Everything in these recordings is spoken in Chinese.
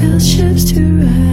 compels ships to ride.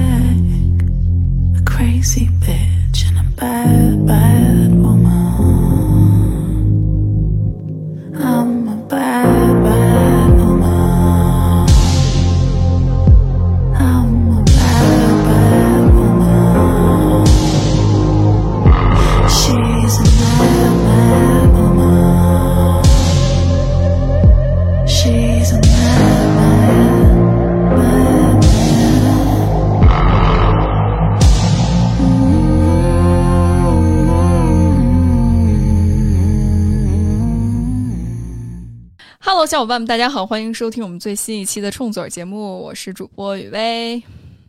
小伙伴们，大家好，欢迎收听我们最新一期的冲嘴儿节目，我是主播雨薇。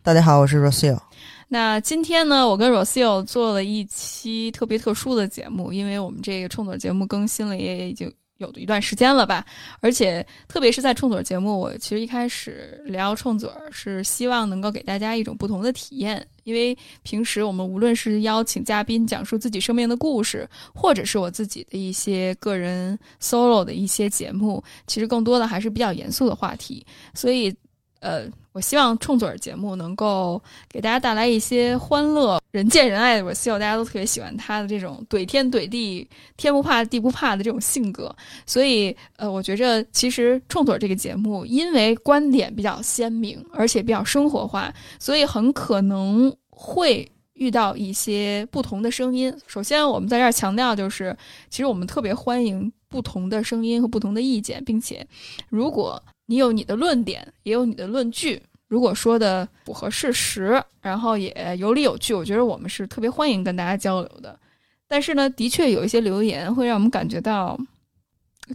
大家好，我是 Rosil。那今天呢，我跟 Rosil 做了一期特别特殊的节目，因为我们这个冲嘴儿节目更新了也已经有一段时间了吧，而且特别是在冲嘴节目，我其实一开始聊冲嘴是希望能够给大家一种不同的体验，因为平时我们无论是邀请嘉宾讲述自己生命的故事，或者是我自己的一些个人 solo 的一些节目，其实更多的还是比较严肃的话题，所以呃，我希望冲嘴儿节目能够给大家带来一些欢乐、人见人爱。我希望大家都特别喜欢他的这种怼天怼地、天不怕地不怕的这种性格。所以，呃，我觉着其实冲嘴儿这个节目，因为观点比较鲜明，而且比较生活化，所以很可能会遇到一些不同的声音。首先，我们在这儿强调，就是其实我们特别欢迎不同的声音和不同的意见，并且如果你有你的论点，也有你的论据。如果说的符合事实，然后也有理有据，我觉得我们是特别欢迎跟大家交流的。但是呢，的确有一些留言会让我们感觉到，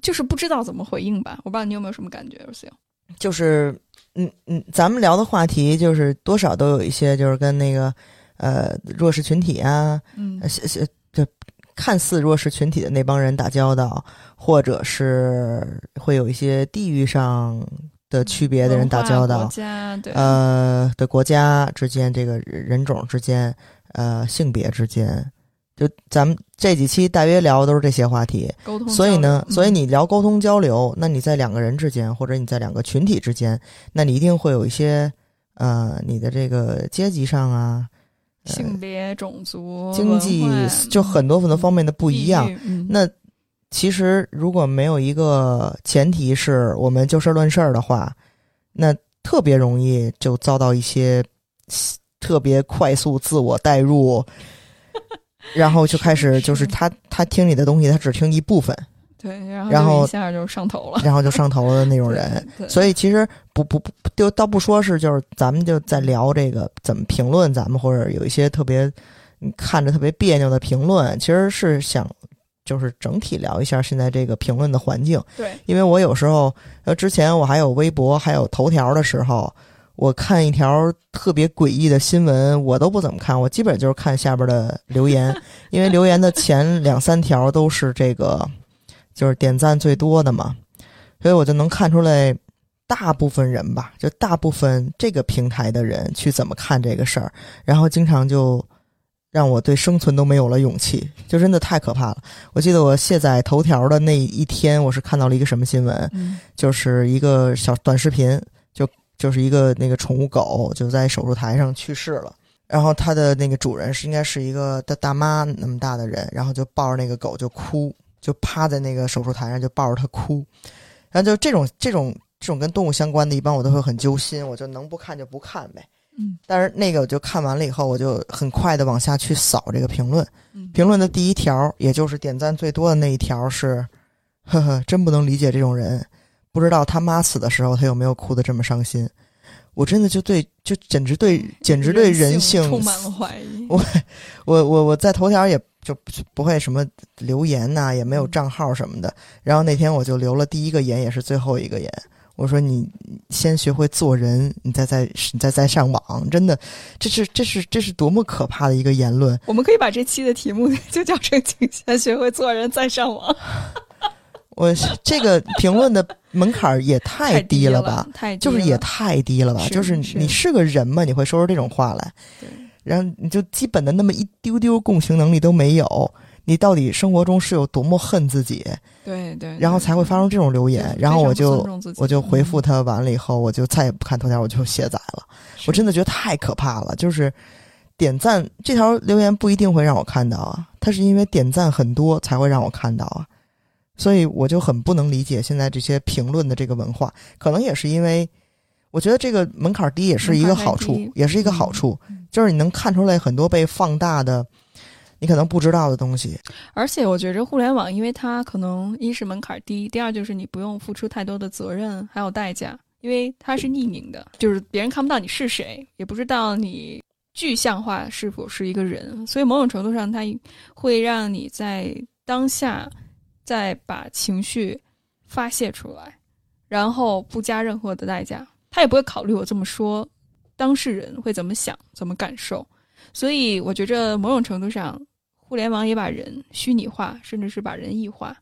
就是不知道怎么回应吧。我不知道你有没有什么感觉就是，嗯嗯，咱们聊的话题就是多少都有一些，就是跟那个呃弱势群体啊，嗯呃是是就看似弱势群体的那帮人打交道，或者是会有一些地域上的区别的人打交道对，呃的国家之间，这个人种之间，呃性别之间，就咱们这几期大约聊的都是这些话题。沟通。所以呢，嗯所以你聊沟通交流，那你在两个人之间，或者你在两个群体之间，那你一定会有一些呃，你的这个阶级上啊、呃性别、种族、经济就很多很多方面的不一样。嗯，那其实如果没有一个前提是我们就事论事儿的话，那特别容易就遭到一些特别快速自我代入，然后就开始就是他他听你的东西，他只听一部分，对，然后一下就上头了。然后就上头了的那种人。所以其实不不不，就倒不说是就是咱们就在聊这个怎么评论咱们，或者有一些特别嗯看着特别别扭的评论，其实是想就是整体聊一下现在这个评论的环境。对，因为我有时候呃之前我还有微博还有头条的时候。我看一条特别诡异的新闻，我都不怎么看，我基本就是看下边的留言，因为留言的前两三条都是这个，就是点赞最多的嘛，所以我就能看出来，大部分人吧，就大部分这个平台的人去怎么看这个事儿，然后经常就让我对生存都没有了勇气，就真的太可怕了。我记得我卸载头条的那一天，我是看到了一个什么新闻，嗯就是一个小短视频，就就是一个那个宠物狗就在手术台上去世了。然后它的那个主人是应该是一个大大妈那么大的人，然后就抱着那个狗就哭，就趴在那个手术台上就抱着他哭，然后就这种这种这种跟动物相关的，一般我都会很揪心，我就能不看就不看呗。嗯但是那个我就看完了以后，我就很快的往下去扫这个评论，嗯，评论的第一条，也就是点赞最多的那一条是，呵呵，真不能理解这种人，不知道他妈死的时候他有没有哭得这么伤心。我真的就对，就简直对，简直对人性充满了怀疑。我我我我在头条也就不不会什么留言呐、也没有账号什么的。然后那天我就留了第一个言，也是最后一个言。我说你先学会做人，你再再你再再上网，真的，这是这是这是多么可怕的一个言论。我们可以把这期的题目就叫成“请先学会做人，再上网 我这个评论的门槛儿也”，太低低了吧？？太低就是也太低了吧？是就是是你是个人吗？你会说出这种话来？对然后你就基本的那么一丢丢共情能力都没有，你到底生活中是有多么恨自己，对对，然后才会发生这种留言？然后我就我就回复他，完了以后，我就再也不看头条，我就卸载了。我真的觉得太可怕了。就是点赞这条留言不一定会让我看到啊，他是因为点赞很多才会让我看到啊，所以我就很不能理解现在这些评论的这个文化，可能也是因为我觉得这个门槛低也是一个好处也是一个好处，嗯就是你能看出来很多被放大的。你可能不知道的东西，而且我觉着互联网，因为它可能一是门槛低，第二就是你不用付出太多的责任还有代价，因为它是匿名的，就是别人看不到你是谁，也不知道你具象化是否是一个人，所以某种程度上，它会让你在当下再把情绪发泄出来，然后不加任何的代价，他也不会考虑我这么说当事人会怎么想、怎么感受，所以我觉着某种程度上。互联网也把人虚拟化，甚至是把人异化。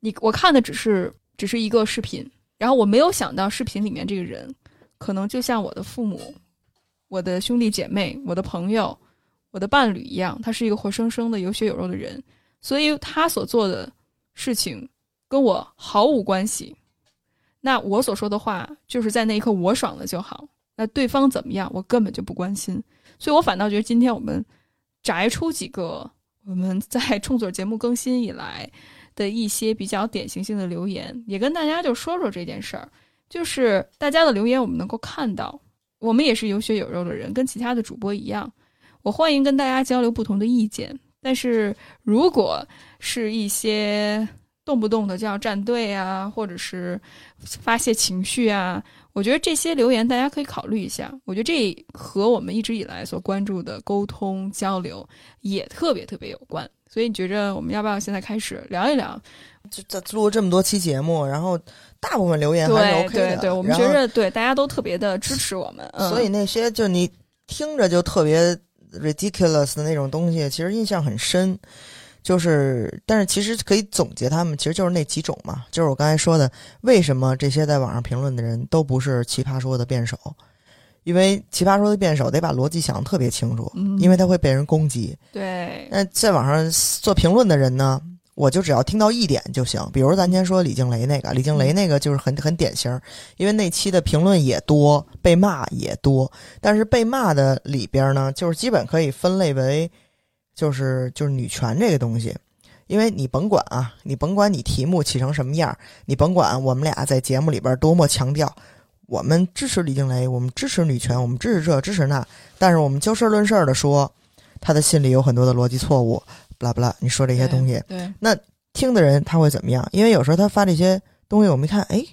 你我看的只是只是一个视频，然后我没有想到视频里面这个人，可能就像我的父母、我的兄弟姐妹、我的朋友、我的伴侣一样，他是一个活生生的有血有肉的人，所以他所做的事情跟我毫无关系。那我所说的话，就是在那一刻我爽了就好。那对方怎么样，我根本就不关心。所以我反倒觉得今天我们摘出几个。我们在冲嘴节目更新以来的一些比较典型性的留言，也跟大家就说说这件事儿。就是大家的留言，我们能够看到，我们也是有血有肉的人，跟其他的主播一样。我欢迎跟大家交流不同的意见，但是如果是一些动不动的就要站队啊，或者是发泄情绪啊，我觉得这些留言大家可以考虑一下。我觉得这和我们一直以来所关注的沟通交流也特别特别有关。所以你觉着我们要不要现在开始聊一聊？就这录了这么多期节目，然后大部分留言还是 OK 的。对对，我们觉着对大家都特别的支持我们，嗯、所以那些就你听着就特别 ridiculous 的那种东西，其实印象很深。就是，但是其实可以总结他们，其实就是那几种嘛。就是我刚才说的，为什么这些在网上评论的人都不是奇葩说的辩手？因为奇葩说的辩手得把逻辑想得特别清楚，嗯因为他会被人攻击。对，那在网上做评论的人呢，我就只要听到一点就行。比如咱先说李静蕾那个，李静蕾那个就是很很典型，因为那期的评论也多，被骂也多，但是被骂的里边呢，就是基本可以分类为，就是就是女权这个东西。因为你甭管啊，你甭管你题目起成什么样，你甭管我们俩在节目里边多么强调，我们支持李静蕾，我们支持女权，我们支持这支持那，但是我们就事论事的说，他的心里有很多的逻辑错误，不啦不啦，你说这些东西，对，那听的人他会怎么样？因为有时候他发这些东西，我们一看，哎，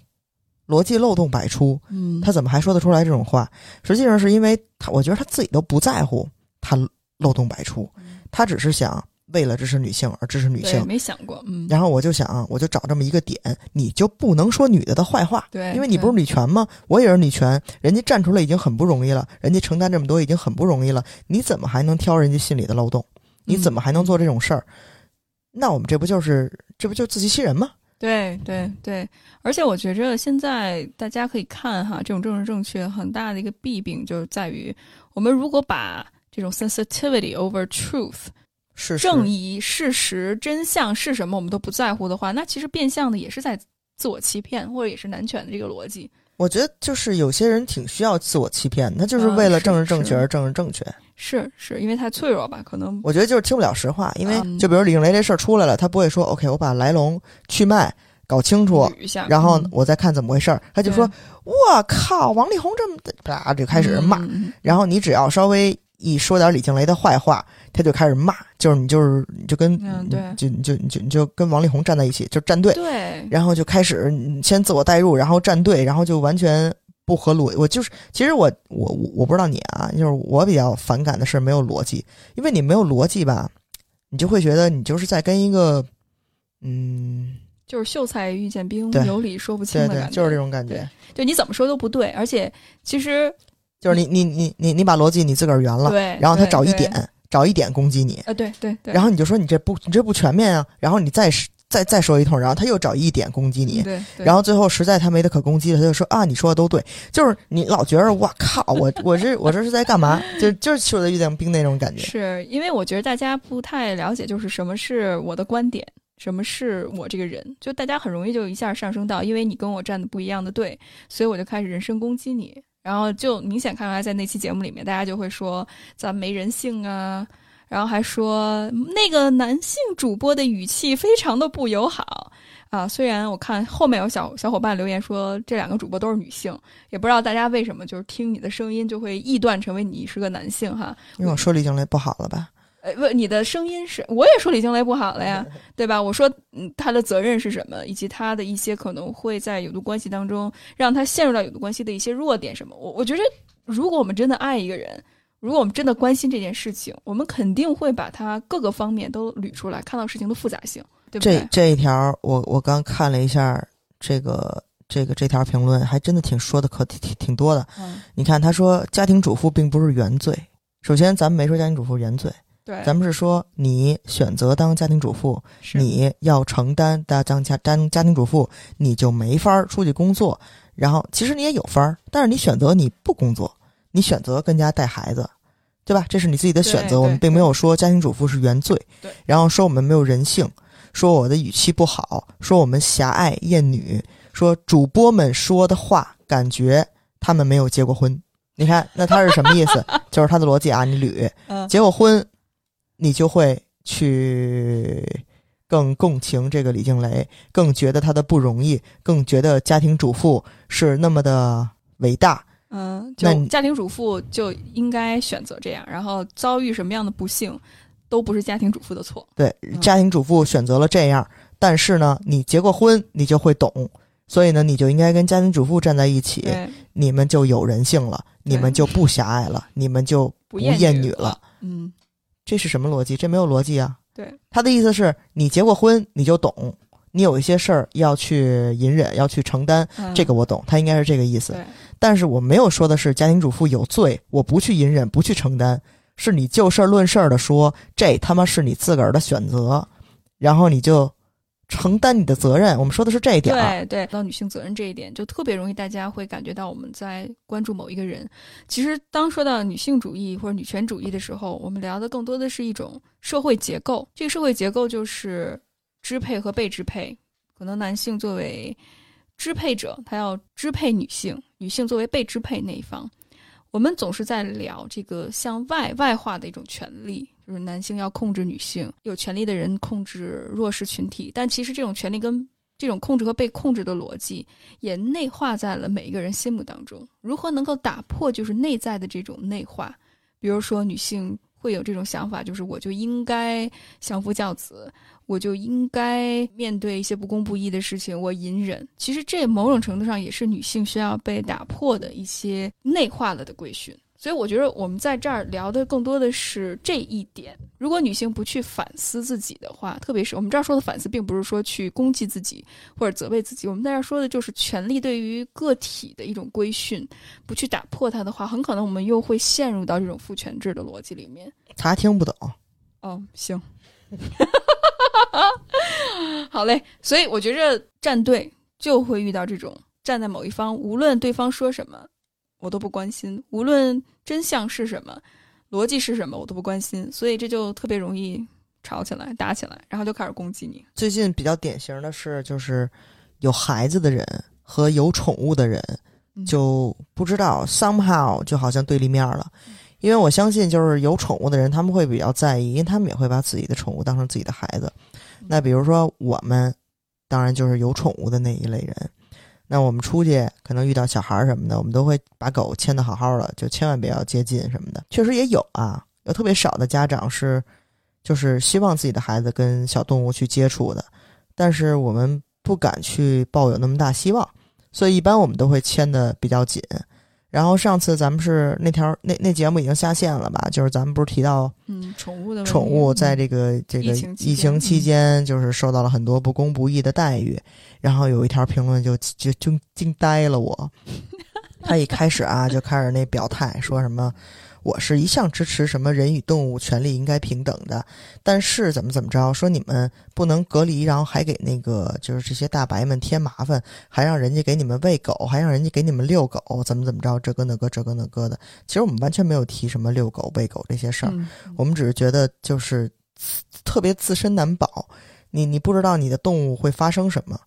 逻辑漏洞百出，嗯，他怎么还说得出来这种话？实际上是因为他，我觉得他自己都不在乎他漏洞百出，他只是想为了支持女性而支持女性。没想过，嗯，然后我就想，我就找这么一个点，你就不能说女的的坏话，对，因为你不是女权吗？我也是女权，人家站出来已经很不容易了，人家承担这么多已经很不容易了，你怎么还能挑人家心里的漏洞？你怎么还能做这种事儿？那我们这不就是这不就自欺欺人吗？对对对，而且我觉着现在大家可以看哈，这种政治正确很大的一个弊病就是在于，我们如果把这种 sensitivity over truth 是是正义、事实、真相是什么，我们都不在乎的话，那其实变相的也是在自我欺骗，或者也是男权的这个逻辑。我觉得就是有些人挺需要自我欺骗，他就是啊为了政治正确而政治正确。是是，因为太脆弱吧？可能我觉得就是听不了实话，因为嗯就比如李静蕾这事儿出来了，他不会说 OK，我把来龙去脉搞清楚，然后嗯我再看怎么回事儿。他就说：“我靠，王力宏这么啪就开始骂。然后你只要稍微一说点李静蕾的坏话，他就开始骂，就是你就是你就跟、嗯对就你就你就你就跟王力宏站在一起，就站队，对，然后就开始嗯先自我代入，然后站队，然后就完全不合逻。我就是其实我我我我不知道你啊，就是我比较反感的是没有逻辑，因为你没有逻辑吧，你就会觉得你就是在跟一个嗯，就是秀才遇见兵，对有理说不清对对，的感觉。就是这种感觉对。就你怎么说都不对，而且其实就是你你你你你把逻辑你自个儿圆了，对，然后他找一点找一点攻击你，啊，对对对，然后你就说你这不你这不全面啊，然后你再再再说一通，然后他又找一点攻击你，对，对然后最后实在他没得可攻击了，他就说啊你说的都对，就是你老觉得我靠我我这我这是在干嘛？就就是说的遇见兵那种感觉。是因为我觉得大家不太了解，就是什么是我的观点，什么是我这个人，就大家很容易就一下上升到，因为你跟我站的不一样的队，所以我就开始人身攻击你。然后就明显看出来，在那期节目里面，大家就会说咱没人性啊，然后还说那个男性主播的语气非常的不友好啊。虽然我看后面有小小伙伴留言说这两个主播都是女性，也不知道大家为什么就是听你的声音就会臆断成为你是个男性哈。因为我说李静蕾不好了吧？呃，不，你的声音是，我也说李静蕾不好了呀，对吧？我说，嗯，他的责任是什么，以及他的一些可能会在有毒关系当中让他陷入到有毒关系的一些弱点什么？我我觉得，如果我们真的爱一个人，如果我们真的关心这件事情，我们肯定会把他各个方面都捋出来，看到事情的复杂性，对不对？这这一条，我我刚看了一下这个这个这条评论，还真的挺说的可挺挺挺多的。嗯，你看，他说家庭主妇并不是原罪。首先，咱们没说家庭主妇原罪，对，咱们是说你选择当家庭主妇，你要承担大当家当家庭主妇，你就没法儿出去工作。然后其实你也有法儿，但是你选择你不工作，你选择跟家带孩子，对吧？这是你自己的选择。我们并没有说家庭主妇是原罪对，然后说我们没有人性，说我的语气不好，说我们狭隘厌女，说主播们说的话感觉他们没有结过婚。你看，那他是什么意思？就是他的逻辑啊，你捋。嗯，结过婚，你就会去更共情这个李静蕾，更觉得她的不容易，更觉得家庭主妇是那么的伟大。嗯，那家庭主妇就应该选择这样，然后遭遇什么样的不幸，都不是家庭主妇的错。对，家庭主妇选择了这样，但是呢，你结过婚，你就会懂，所以呢，你就应该跟家庭主妇站在一起，你们就有人性了，你们就不狭隘了，你们就不厌女了。。嗯，这是什么逻辑？这没有逻辑啊。对，他的意思是你结过婚，你就懂，你有一些事儿要去隐忍，要去承担，嗯这个我懂，他应该是这个意思。对，但是我没有说的是家庭主妇有罪，我不去隐忍，不去承担，是你就事儿论事儿的说，这他妈是你自个儿的选择，然后你就承担你的责任。我们说的是这一点。对对，到女性责任这一点，就特别容易大家会感觉到我们在关注某一个人。其实，当说到女性主义或者女权主义的时候，我们聊的更多的是一种社会结构。这个社会结构就是支配和被支配。可能男性作为支配者，他要支配女性；女性作为被支配那一方。我们总是在聊这个向外外化的一种权利，就是男性要控制女性，有权利的人控制弱势群体。但其实这种权利跟这种控制和被控制的逻辑，也内化在了每一个人心目当中。如何能够打破就是内在的这种内化？比如说，女性会有这种想法，就是我就应该相夫教子，我就应该面对一些不公不义的事情，我隐忍。其实这某种程度上也是女性需要被打破的一些内化了的规训。所以我觉得我们在这儿聊的更多的是这一点。如果女性不去反思自己的话，特别是我们这儿说的反思，并不是说去攻击自己或者责备自己，我们在这儿说的就是权力对于个体的一种规训，不去打破它的话，很可能我们又会陷入到这种父权制的逻辑里面。他听不懂，哦，行，好嘞。所以我觉着站队就会遇到这种站在某一方，无论对方说什么，我都不关心；无论真相是什么，逻辑是什么，我都不关心。所以这就特别容易吵起来、打起来，然后就开始攻击你。最近比较典型的是，就是有孩子的人和有宠物的人嗯就不知道 somehow 就好像对立面了。因为我相信，就是有宠物的人，他们会比较在意，因为他们也会把自己的宠物当成自己的孩子。那比如说我们，当然就是有宠物的那一类人。那我们出去可能遇到小孩儿什么的，我们都会把狗牵的好好的，就千万不要接近什么的。确实也有啊，有特别少的家长是，就是希望自己的孩子跟小动物去接触的，但是我们不敢去抱有那么大希望，所以一般我们都会牵的比较紧。然后上次咱们是那条那那节目已经下线了吧？就是咱们不是提到嗯，宠物的宠物在嗯这个这个疫情期间期间，就是受到了很多不公不义的待遇。然后有一条评论就就就惊呆了我，他一开始啊就开始那表态说什么。我是一向支持什么人与动物权利应该平等的，但是怎么怎么着，说你们不能隔离，然后还给那个就是这些大白们添麻烦，还让人家给你们喂狗，还让人家给你们遛狗，怎么怎么着，这个那个这个那个的。其实我们完全没有提什么遛狗、喂狗这些事儿，嗯。我们只是觉得就是特别自身难保，你你不知道你的动物会发生什么，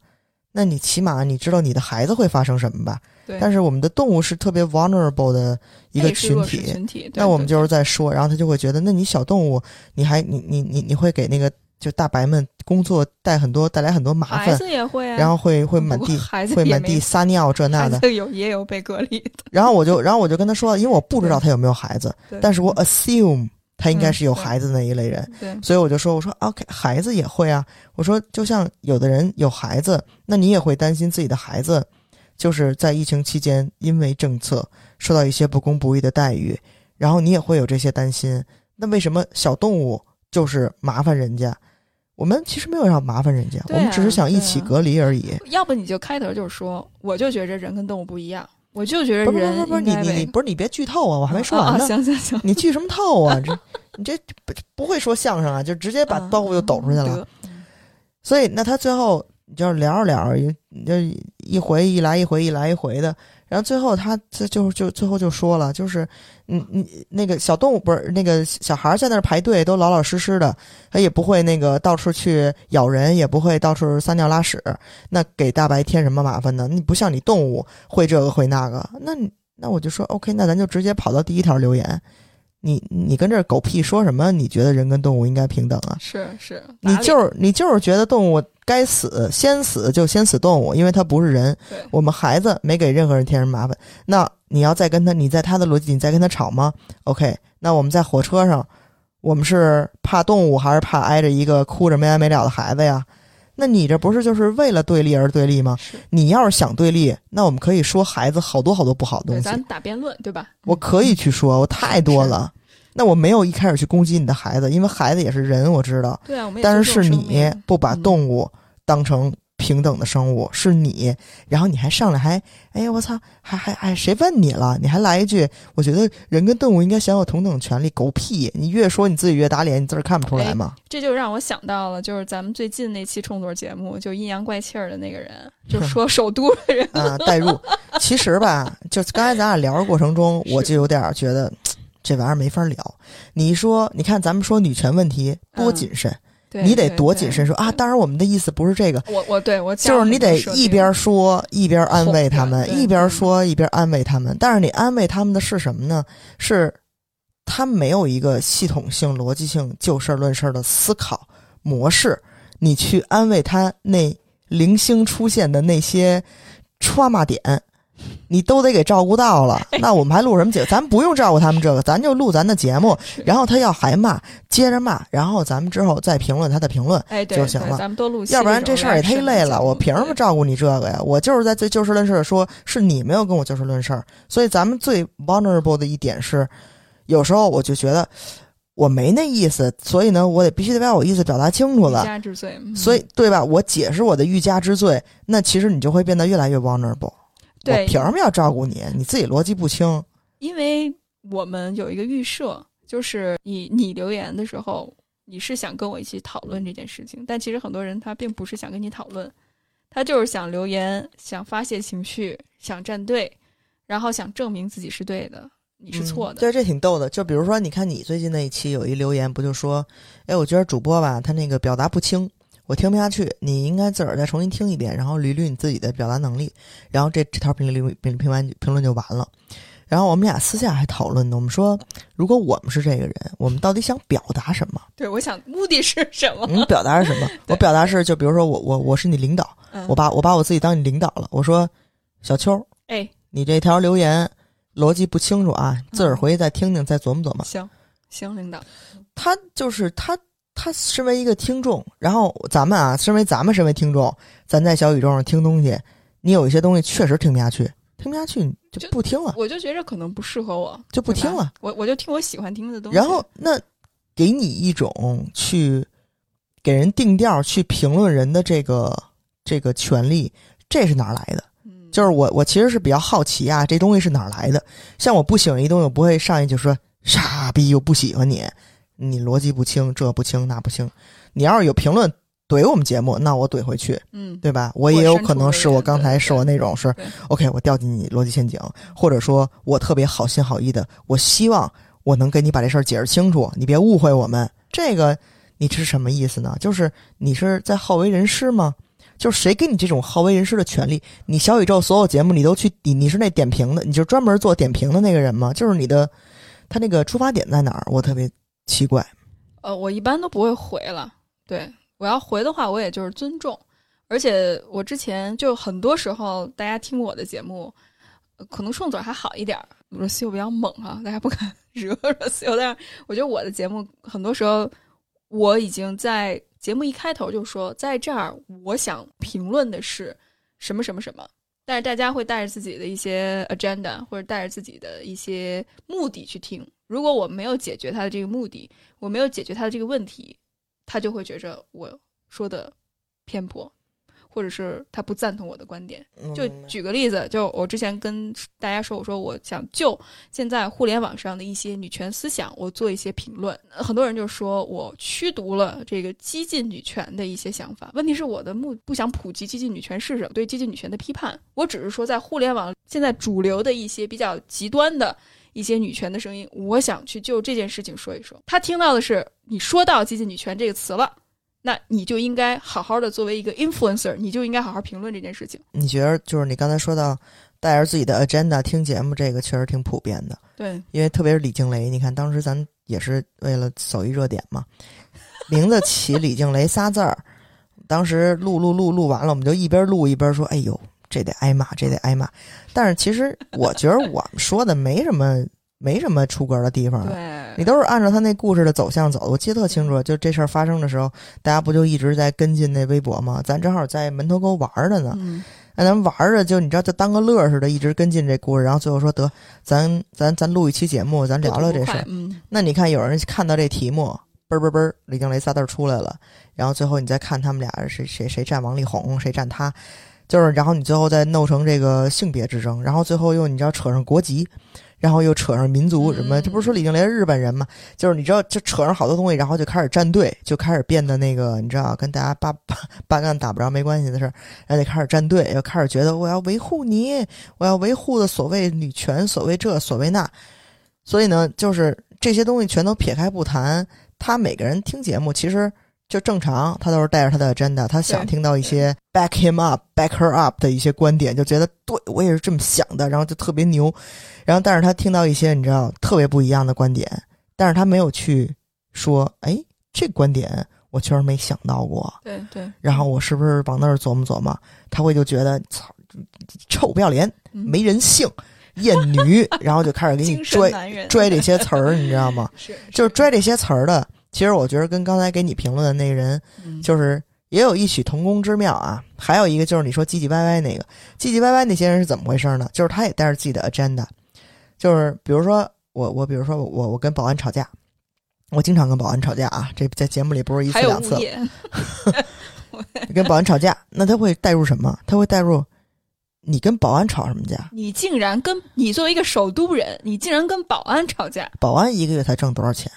那你起码你知道你的孩子会发生什么吧？对，但是我们的动物是特别 vulnerable 的一个那也是弱势体，群体，那我们就是在说，然后他就会觉得，那你小动物，你还你你你你会给那个就大白们工作带很多带来很多麻烦，孩子也会啊，然后会会满地会满地撒尿这那的，有也有被隔离的，然后我就然后我就跟他说，因为我不知道他有没有孩子，但是我 assume 他应该是有孩子的那一类人，对所以我就说，我说 OK，孩子也会啊，我说就像有的人有孩子，那你也会担心自己的孩子，就是在疫情期间因为政策受到一些不公不义的待遇，然后你也会有这些担心。那为什么小动物就是麻烦人家？我们其实没有要麻烦人家，啊我们只是想一起隔离而已。要不你就开头就说，我就觉着人跟动物不一样，我就觉不着人是不是不是，你你你不是你别剧透啊，我还没说啊啊完呢。行行行，你剧什么透啊？这你这不不会说相声啊，就直接把嗯包袱就抖出去了。得所以那他最后就是聊着聊着，一就一回一来一回一来一回的，然后最后他这就就最后就说了，就是嗯嗯那个小动物不是那个小孩在那儿排队都老老实实的，他也不会那个到处去咬人，也不会到处撒尿拉屎，那给大白添什么麻烦呢？你不像你动物会这个会那个，那那我就说 OK，那咱就直接跑到第一条留言。你你跟这儿狗屁说什么？你觉得人跟动物应该平等啊？是是，你就是你就是觉得动物该死，先死就先死动物，因为它不是人。对我们孩子没给任何人添什么麻烦，那你要再跟他，你在他的逻辑，你再跟他吵吗？OK，那我们在火车上，我们是怕动物，还是怕挨着一个哭着没完没了的孩子呀？那你这不是就是为了对立而对立吗？你要是想对立，那我们可以说孩子好多好多不好的，东西咱，打辩论对吧？我可以去说，我太多了。那我没有一开始去攻击你的孩子，因为孩子也是人，我知道。对啊，我们也但是是你不把嗯动物当成平等的生物，是你，然后你还上来还，哎呀，我操，还还哎谁问你了？你还来一句，我觉得人跟动物应该享有同等权利，狗屁！你越说你自己越打脸，你自个儿看不出来吗？这就让我想到了，就是咱们最近那期创作节目，就阴阳怪气儿的那个人，就说首都的人，啊，代入。其实吧，就刚才咱俩聊的过程中，我就有点觉得 这玩意儿没法聊。你一说，你看咱们说女权问题多嗯谨慎，对你得多谨慎说啊。当然，我们的意思不是这个，我我对我就是你得一边说说一边安慰他们，一边说一边安慰他们。但是你安慰他们的是什么呢？是他没有一个系统性、逻辑性、就事论事的思考模式。你去安慰他那零星出现的那些 trauma 点，你都得给照顾到了。那我们还录什么节目？咱不用照顾他们这个，咱就录咱的节目。然后他要还骂，接着骂，然后咱们之后再评论他的评论。哎就行了对咱们多录要不然这事儿也忒累了，我凭什么照顾你这个呀？我就是在最就事论事的说，是你没有跟我就事论事儿，所以咱们最 vulnerable 的一点是，有时候我就觉得我没那意思，所以呢，我得必须得把我意思表达清楚欲了，加之罪，嗯所以对吧？我解释我的欲加之罪，那其实你就会变得越来越 vulnerable。对我凭什么要照顾你？你自己逻辑不清。因为我们有一个预设，就是你你留言的时候，你是想跟我一起讨论这件事情，但其实很多人他并不是想跟你讨论，他就是想留言，想发泄情绪，想站队，然后想证明自己是对的，你是错的。嗯对，这挺逗的。就比如说，你看你最近那一期有一留言，不就说，哎，我觉得主播吧，他那个表达不清，我听不下去，你应该自个儿再重新听一遍，然后捋捋你自己的表达能力，然后这这条评论评评完评论就完了。然后我们俩私下还讨论呢，我们说，如果我们是这个人，我们到底想表达什么？对，我想目的是什么？你表达是什么？我表达是，就比如说我我我是你领导，嗯我把我把我自己当你领导了，我说，小秋，哎，你这条留言逻辑不清楚啊，自个儿回去再听听，再琢磨琢磨。行行，领导，他就是他，他身为一个听众，然后咱们啊，身为咱们身为听众，咱在小宇宙上听东西，你有一些东西确实听不下去，听不下去你就就不听了，我就觉着可能不适合我，就不听了。我我就听我喜欢听的东西。然后那给你一种去给人定调、去评论人的这个这个权利，这是哪儿来的？嗯，就是我我其实是比较好奇啊，这东西是哪儿来的？像我不喜欢一东西，我不会上去就说傻逼，我不喜欢你，你逻辑不清，这不清那不清。你要是有评论怼我们节目，那我怼回去，嗯，对吧？我也有可能是我刚才对说的那种是 OK，我掉进你逻辑陷阱，或者说我特别好心好意的，我希望我能跟你把这事儿解释清楚，你别误会我们。这个你是什么意思呢？就是你是在好为人师吗？就是谁给你这种好为人师的权利？你小宇宙所有节目你都去，你你是那点评的，你就专门做点评的那个人吗？就是你的，他那个出发点在哪儿？我特别奇怪。呃，我一般都不会回了。对我要回的话，我也就是尊重。而且我之前就很多时候，大家听我的节目，可能顺嘴还好一点儿。罗西欧比较猛哈、大家不敢惹罗西欧。但是我觉得我的节目很多时候，我已经在节目一开头就说，在这儿我想评论的是什么什么什么。但是大家会带着自己的一些 agenda，或者带着自己的一些目的去听。如果我没有解决他的这个目的，我没有解决他的这个问题，他就会觉着我说的偏颇，或者是他不赞同我的观点。就举个例子，就我之前跟大家说，我说我想就现在互联网上的一些女权思想，我做一些评论。呃很多人就说我驱逐了这个激进女权的一些想法。问题是我的目不想普及激进女权是什么，对激进女权的批判，我只是说在互联网现在主流的一些比较极端的。一些女权的声音，我想去就这件事情说一说。他听到的是你说到激进女权这个词了，那你就应该好好的作为一个 influencer，你就应该好好评论这件事情。你觉得就是你刚才说到带着自己的 agenda 听节目，这个确实挺普遍的。对，因为特别是李静蕾，你看当时咱也是为了走一热点嘛，名字起李静蕾仨字儿，当时录录录录完了，我们就一边录一边说：“哎呦，这得挨骂，这得挨骂。”但是其实我觉得我们说的没什么没什么出格的地方你都是按照他那故事的走向走的。我记得特清楚，就这事儿发生的时候，大家不就一直在跟进那微博吗？咱正好在门头沟玩儿的呢，嗯，那咱们玩儿着就你知道，就当个乐儿似的，一直跟进这故事，然后最后说得咱咱咱录一期节目，咱聊聊这事儿。嗯，那你看，有人看到这题目，嘣儿嘣嘣，李静蕾仨字儿出来了，然后最后你再看他们俩谁谁谁站王力宏，谁站他，就是然后你最后再弄成这个性别之争，然后最后又你知道扯上国籍，然后又扯上民族什么，嗯这不是说李静蕾是日本人吗？就是你知道就扯上好多东西，然后就开始站队，就开始变得那个你知道跟大家八八八竿子打不着没关系的事儿，然后就开始站队，又开始觉得我要维护你，我要维护的所谓女权，所谓这所谓那，所以呢，就是这些东西全都撇开不谈，他每个人听节目其实就正常，他都是带着他的 agenda，他想听到一些 back him up、back her up 的一些观点，就觉得对我也是这么想的，然后就特别牛。然后，但是他听到一些你知道特别不一样的观点，但是他没有去说，哎，这观点我确实没想到过。对对，然后我是不是往那儿琢磨琢磨？他会就觉得操，臭不要脸，嗯没人性，厌女，然后就开始给你拽拽这些词儿，你知道吗？是就是拽这些词儿的。其实我觉得跟刚才给你评论的那个人，嗯就是也有异曲同工之妙啊。还有一个就是你说唧唧歪歪那个，唧唧歪歪那些人是怎么回事呢？就是他也带着自己的 agenda，就是比如说我我比如说我我跟保安吵架，我经常跟保安吵架啊，这在节目里不是一次两次 跟保安吵架，那他会带入什么？他会带入你跟保安吵什么架？你竟然跟你作为一个首都人，你竟然跟保安吵架，保安一个月才挣多少钱？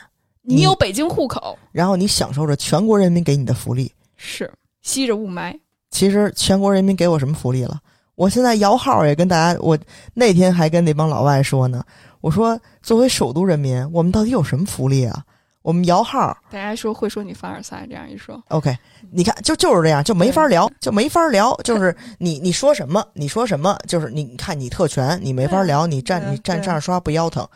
你有北京户口，然后你享受着全国人民给你的福利。是吸着雾霾，其实全国人民给我什么福利了？我现在摇号也跟大家，我那天还跟那帮老外说呢，我说作为首都人民，我们到底有什么福利啊？我们摇号大家说会说你凡尔赛，这样一说，，OK，你看就就是这样，就没法聊，就没法聊，就是你你说什么，你说什么，就是你你看你特权，你没法聊，你站你站对这样刷不腰疼。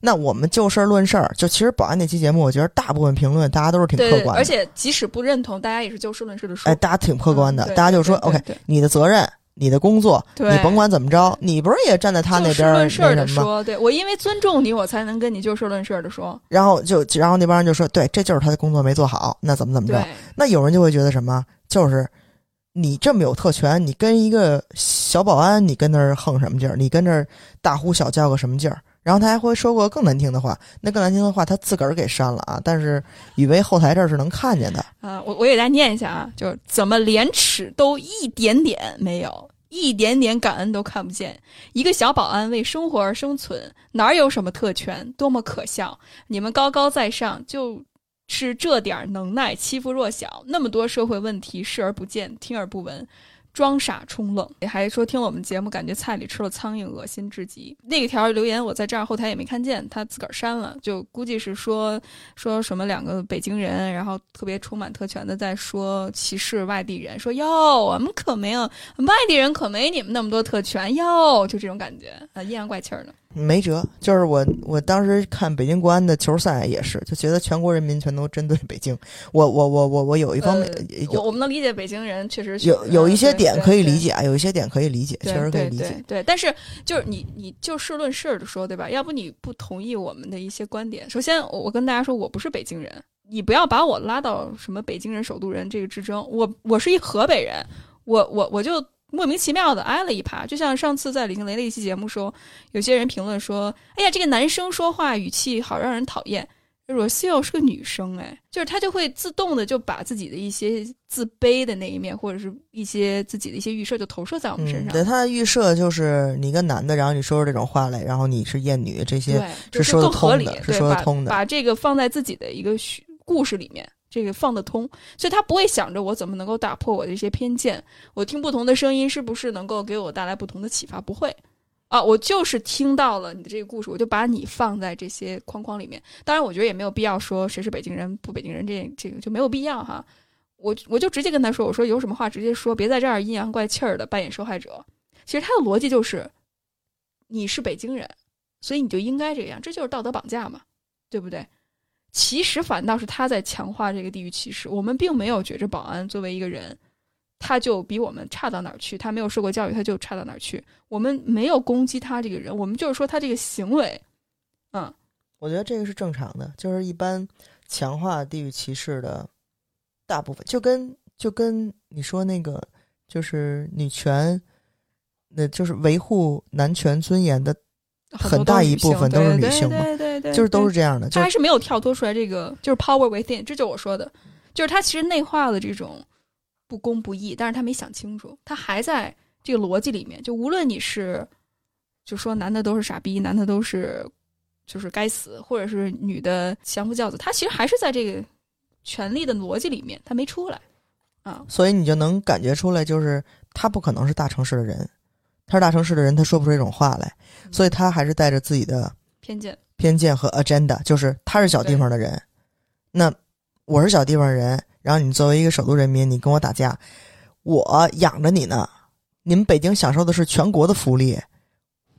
那我们就事儿论事儿，就其实保安那期节目，我觉得大部分评论大家都是挺客观的，而且即使不认同，大家也是就事论事的说，哎，大家挺客观的，嗯大家就说 OK，你的责任，你的工作，你甭管怎么着，你不是也站在他那就事边儿论事？的说，对我因为尊重你，我才能跟你就事论事的说，然后就然后那帮人就说，对，这就是他的工作没做好，那怎么怎么着？那有人就会觉得什么，就是你这么有特权，你跟一个小保安，你跟那儿横什么劲儿？你跟那儿大呼小叫个什么劲儿？然后他还会说过更难听的话，那更难听的话他自个儿给删了啊，但是以为后台这儿是能看见的。啊，我我给大家念一下啊，就是怎么廉耻都一点点没有，一点点感恩都看不见。一个小保安为生活而生存，哪有什么特权，多么可笑！你们高高在上，就是这点儿能耐欺负弱小，那么多社会问题视而不见，听而不闻。装傻充愣，还说听我们节目，感觉菜里吃了苍蝇，恶心至极。那个条留言我在这儿后台也没看见，他自个儿删了，就估计是说说什么两个北京人，然后特别充满特权的在说歧视外地人，说哟我们可没有外地人可没你们那么多特权哟，就这种感觉啊，阴阳怪气儿的。没辙，就是我我当时看北京国安的球赛也是，就觉得全国人民全都针对北京。我我我我我有一方面、有我们能理解北京人确实有有一些点可以理解，啊，有一些点可以理解，确实可以理解。对对，但是就是你你就事论事的说，对吧？要不你不同意我们的一些观点。首先，我我跟大家说，我不是北京人，你不要把我拉到什么北京人、首都人这个之争。我我是一河北人，我我我就莫名其妙的挨了一耙。就像上次在李静雷的一期节目说，有些人评论说：“哎呀，这个男生说话语气好让人讨厌。” Rocio 是个女生，哎，就是她就会自动的就把自己的一些自卑的那一面，或者是一些自己的一些预设，就投射在我们身嗯，上。对她的预设就是你一个男的，然后你说出这种话来，然后你是厌女，这些，就是说得更合理通的，是对，把说得通的把这个放在自己的一个故事里面，这个放得通，所以他不会想着我怎么能够打破我的一些偏见，我听不同的声音是不是能够给我带来不同的启发？不会。啊，我就是听到了你的这个故事，我就把你放在这些框框里面。当然，我觉得也没有必要说谁是北京人不北京人，这这个就没有必要哈。我我就直接跟他说，我说有什么话直接说，别在这儿阴阳怪气儿的扮演受害者。其实他的逻辑就是，你是北京人，所以你就应该这样，这就是道德绑架嘛，对不对？其实反倒是他在强化这个地域歧视。我们并没有觉着保安作为一个人，他就比我们差到哪儿去，他没有受过教育，他就差到哪儿去。我们没有攻击他这个人，我们就是说他这个行为，嗯，我觉得这个是正常的，就是一般强化地域歧视的大部分，就跟就跟你说那个，就是女权，那就是维护男权尊严的，很大一部分都是女性嘛对对对对，就是都是这样的，就他还是没有跳脱出来这个，就是 power within，这就是我说的，就是他其实内化了这种不公不义，但是他没想清楚，他还在这个逻辑里面，就无论你是就说男的都是傻逼，男的都是就是该死，或者是女的相夫教子，他其实还是在这个权力的逻辑里面，他没出来啊，所以你就能感觉出来，就是他不可能是大城市的人，他是大城市的人，他说不出这种话来，嗯。所以他还是带着自己的偏见，偏见和 agenda，就是他是小地方的人，那我是小地方人，然后你作为一个首都人民，你跟我打架，我养着你呢，你们北京享受的是全国的福利，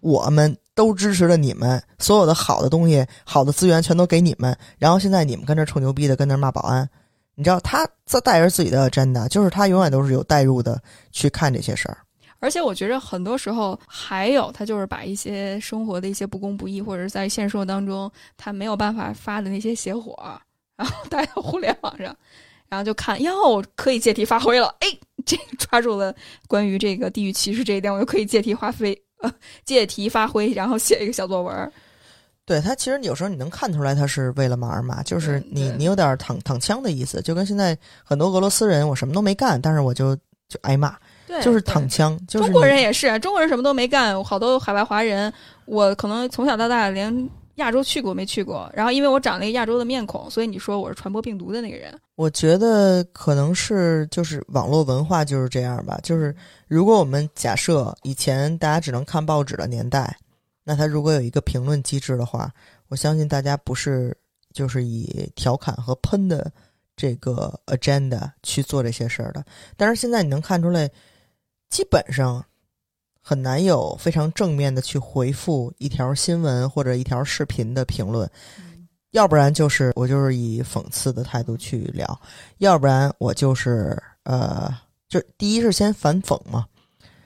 我们都支持着你们，所有的好的东西、好的资源全都给你们，然后现在你们跟这臭牛逼的，跟那骂保安，你知道他在带着自己的 agenda，就是他永远都是有代入的去看这些事儿。而且我觉着很多时候还有他就是把一些生活的一些不公不义，或者是在现实当中他没有办法发的那些邪火，然后带到互联网上，然后就看哟可以借题发挥了，哎，这个抓住了关于这个地域歧视这一点，我就可以借题发挥，呃，借题发挥，然后写一个小作文儿。对他，其实有时候你能看出来，他是为了骂而骂，就是你你有点躺躺枪的意思，就跟现在很多俄罗斯人，我什么都没干，但是我就就挨骂，对，就是躺枪，就是中国人也是，中国人什么都没干，好多海外华人，我可能从小到大连亚洲去过没去过，然后因为我长了一个亚洲的面孔，所以你说我是传播病毒的那个人。我觉得可能是就是网络文化就是这样吧，就是如果我们假设以前大家只能看报纸的年代，那他如果有一个评论机制的话，我相信大家不是就是以调侃和喷的这个 agenda 去做这些事儿的。但是现在你能看出来，基本上很难有非常正面的去回复一条新闻或者一条视频的评论。要不然就是我就是以讽刺的态度去聊，要不然我就是呃，就第一是先反讽嘛，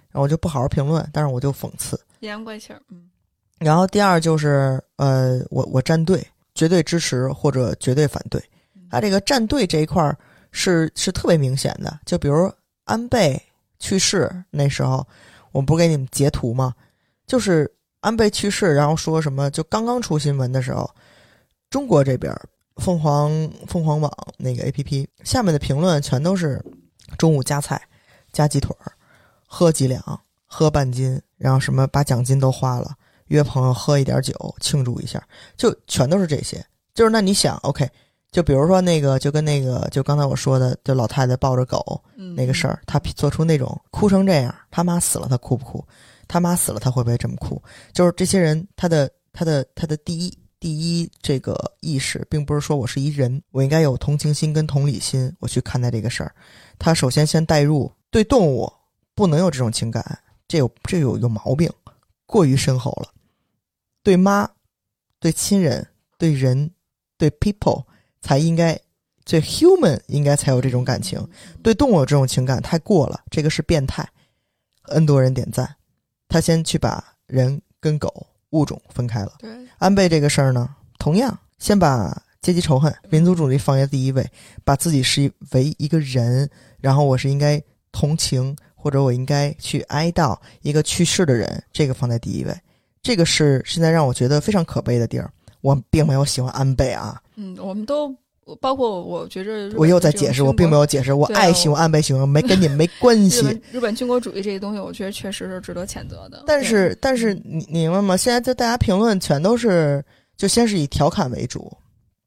然后我就不好好评论，但是我就讽刺，阴阳怪气儿，嗯，然后第二就是呃，我我站队，绝对支持或者绝对反对，他这个站队这一块儿是是特别明显的，就比如安倍去世那时候，我不给你们截图吗？就是安倍去世，然后说什么，就刚刚出新闻的时候。中国这边凤凰凤凰网那个 A P P 下面的评论全都是中午加菜、加鸡腿儿、喝几两、喝半斤，然后什么把奖金都花了，约朋友喝一点酒庆祝一下，就全都是这些。就是那你想，OK，就比如说那个，就跟那个，就刚才我说的，就老太太抱着狗嗯那个事儿，她做出那种哭成这样，他妈死了，她哭不哭？他妈死了，她会不会这么哭？就是这些人，他的他的他的第一第一这个意识，并不是说我是一人，我应该有同情心跟同理心，我去看待这个事儿。他首先先带入对动物不能有这种情感，这有这有有毛病，过于深厚了。对妈、对亲人、对人、对 people 才应该最 human 应该才有这种感情，对动物有这种情感太过了，这个是变态。N 多人点赞，他先去把人跟狗物种分开了。对，安倍这个事儿呢，同样先把阶级仇恨、民族主义放在第一位，把自己是为一个人，然后我是应该同情，或者我应该去哀悼一个去世的人，这个放在第一位。这个是现在让我觉得非常可悲的地儿。我并没有喜欢安倍啊，嗯，我们都包括我觉着我又在解释，我并没有解释，我爱喜欢安倍喜欢没跟你们没关日系。本日本军国主义这些东西，我觉得确实是值得谴责的。但是但是你你明白吗？现在就大家评论全都是就先是以调侃为主，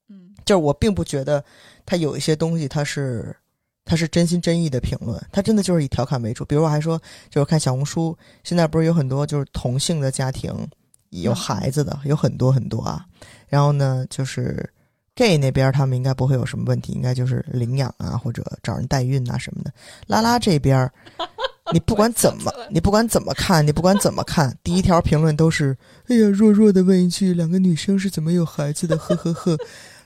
嗯就是我并不觉得他有一些东西他是他是真心真意的评论，他真的就是以调侃为主。比如我还说，就是看小红书，现在不是有很多就是同性的家庭有嗯孩子的，有很多很多啊。然后呢，就是 gay 那边他们应该不会有什么问题，应该就是领养啊或者找人代孕啊什么的。拉拉这边。你不管怎么，你不管怎么看，你不管怎么看，第一条评论都是“哎呀，弱弱的问一句，两个女生是怎么有孩子的？”呵呵呵，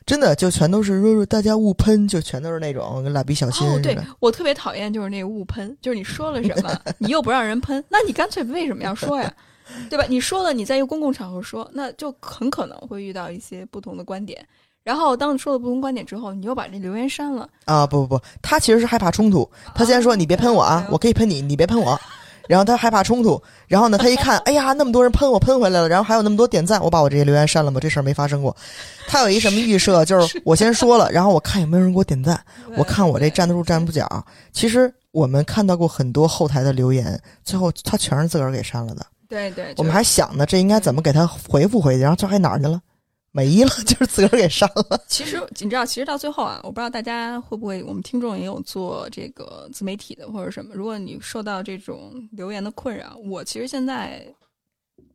真的就全都是弱弱，大家误喷，就全都是那种跟蜡笔小新哦，对似的。我特别讨厌就是那个误喷，就是你说了什么，你又不让人喷，那你干脆为什么要说呀？对吧？你说了，你在一个公共场合说，那就很可能会遇到一些不同的观点。然后当你说了不同观点之后，你又把这留言删了。啊，不不不，他其实是害怕冲突。他先说：“你别喷我啊，我可以喷你，你别喷我。”然后他害怕冲突，然后呢，他一看，哎呀，那么多人喷我，喷回来了，然后还有那么多点赞，我把我这些留言删了吧，这事儿没发生过。他有一什么预设，就是我先说了，然后我看有没有人给我点赞，我看我这站得住站不脚。其实我们看到过很多后台的留言，最后他全是自个儿给删了的。对对，我们还想呢，这应该怎么给他回复回去，然后最后还哪儿去了？没了，就是自个儿给删了。其实你知道，其实到最后啊，我不知道大家会不会，我们听众也有做这个自媒体的或者什么。如果你受到这种留言的困扰，我其实现在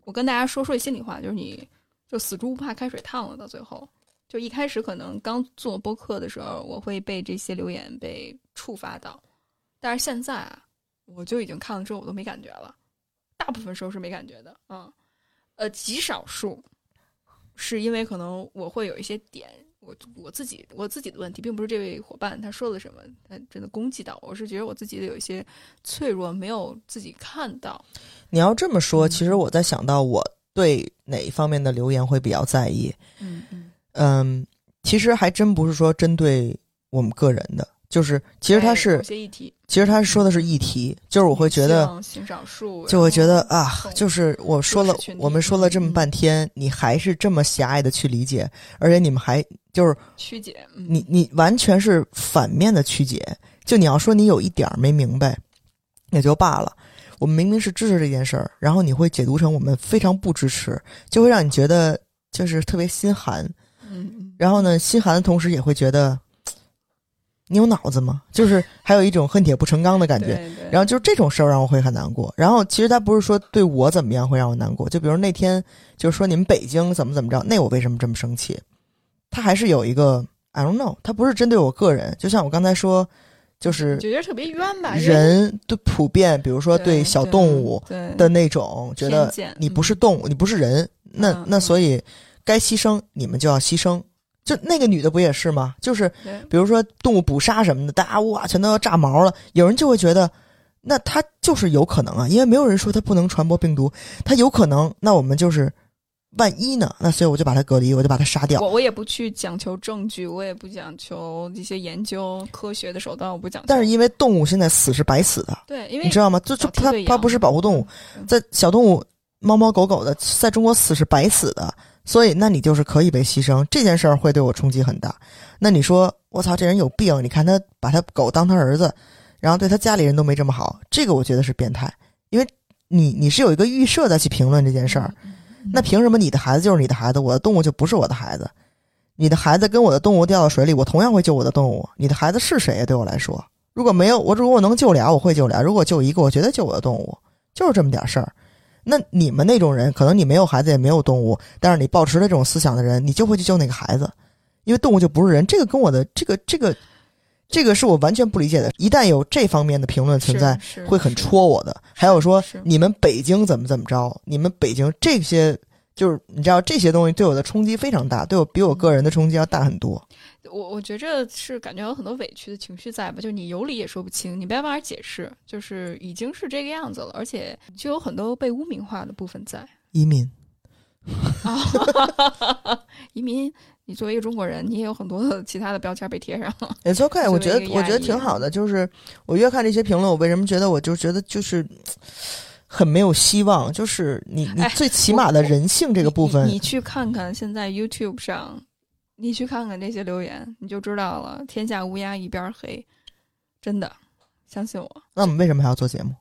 我跟大家说说心里话，就是你就死猪不怕开水烫了。到最后，就一开始可能刚做播客的时候，我会被这些留言被触发到，但是现在啊，我就已经看了之后我都没感觉了，大部分时候是没感觉的啊、呃，极少数。是因为可能我会有一些点，我我自己我自己的问题，并不是这位伙伴他说了什么，他真的攻击到我，我是觉得我自己的有一些脆弱，没有自己看到。你要这么说，嗯其实我在想到我对哪一方面的留言会比较在意。嗯嗯，嗯，其实还真不是说针对我们个人的，就是其实他是，其实他说的是议题，就是我会觉得，就会觉得啊，就是我说了我们说了这么嗯半天，你还是这么狭隘的去理解，而且你们还就是曲解，嗯、你你完全是反面的曲解。就你要说你有一点儿没明白，也就罢了。我们明明是支持这件事儿，然后你会解读成我们非常不支持，就会让你觉得就是特别心寒。嗯嗯，然后呢，心寒的同时也会觉得，你有脑子吗？就是还有一种恨铁不成钢的感觉。然后就是这种事儿让我会很难过。然后其实他不是说对我怎么样会让我难过，就比如那天就是说你们北京怎么怎么着，那我为什么这么生气？他还是有一个 I don't know，他不是针对我个人，就像我刚才说，就是就觉得特别冤吧，人对普遍，比如说对小动物的那种觉得你不是动物，你不是人，那那所以该牺牲你们就要牺牲。就那个女的不也是吗？就是比如说动物捕杀什么的，大家哇全都要炸毛了，有人就会觉得，那它就是有可能啊，因为没有人说它不能传播病毒，它有可能，那我们就是万一呢？那所以我就把它隔离，我就把它杀掉。我我也不去讲求证据，我也不讲求一些研究科学的手段，我不讲究。但是因为动物现在死是白死的，对，因为你知道吗？就就它它不是保护动物，嗯在小动物猫猫狗狗的在中国死是白死的，所以那你就是可以被牺牲，这件事儿会对我冲击很大。那你说我操，这人有病！你看他把他狗当他儿子，然后对他家里人都没这么好，这个我觉得是变态，因为你你是有一个预设再去评论这件事儿，嗯那凭什么你的孩子就是你的孩子，我的动物就不是我的孩子？你的孩子跟我的动物掉到水里，我同样会救我的动物。你的孩子是谁呀？对我来说，如果没有我，如果我能救俩，我会救俩；如果救一个，我绝对救我的动物，就是这么点事儿。那你们那种人，可能你没有孩子，也没有动物，但是你抱持了这种思想的人，你就会去救那个孩子，因为动物就不是人。这个跟我的这个这个这个是我完全不理解的。一旦有这方面的评论存在，会很戳我的。还有说你们北京怎么怎么着，你们北京这些就是你知道这些东西对我的冲击非常大，对我比我个人的冲击要大很多。我我觉着是感觉有很多委屈的情绪在吧，就你有理也说不清，你没办法解释，就是已经是这个样子了，而且就有很多被污名化的部分在移民，啊。移民，你作为一个中国人，你也有很多的其他的标签被贴上。It's okay，我觉得我觉得挺好的。就是我越看这些评论，我为什么觉得我就觉得就是很没有希望？就是你你哎最起码的人性这个部分你，你去看看现在 YouTube 上，你去看看这些留言，你就知道了。天下乌鸦一边黑，真的，相信我。那我们为什么还要做节目？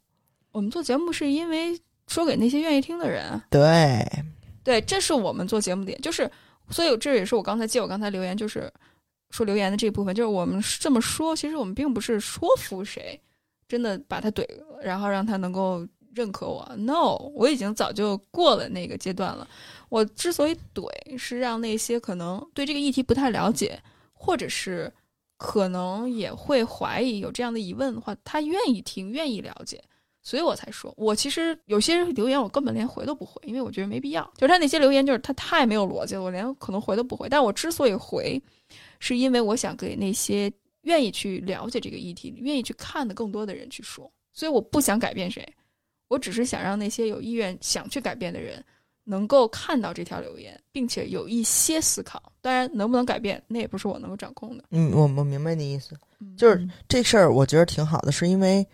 我们做节目是因为说给那些愿意听的人啊。对，对，这是我们做节目点，就是，所以这也是我刚才借我刚才留言，就是说留言的这部分，就是我们这么说，其实我们并不是说服谁，真的把他怼了，然后让他能够认可我。No，我已经早就过了那个阶段了。我之所以怼，是让那些可能对这个议题不太了解，或者是可能也会怀疑有这样的疑问的话，他愿意听，愿意了解。所以我才说，我其实有些留言我根本连回都不回，因为我觉得没必要。就是他那些留言，就是他太没有逻辑了，我连可能回都不回。但我之所以回，是因为我想给那些愿意去了解这个议题、愿意去看的更多的人去说。所以我不想改变谁，我只是想让那些有意愿想去改变的人能够看到这条留言，并且有一些思考。当然，能不能改变，那也不是我能够掌控的。嗯，我我明白你意思。嗯就是这事儿，我觉得挺好的，是因为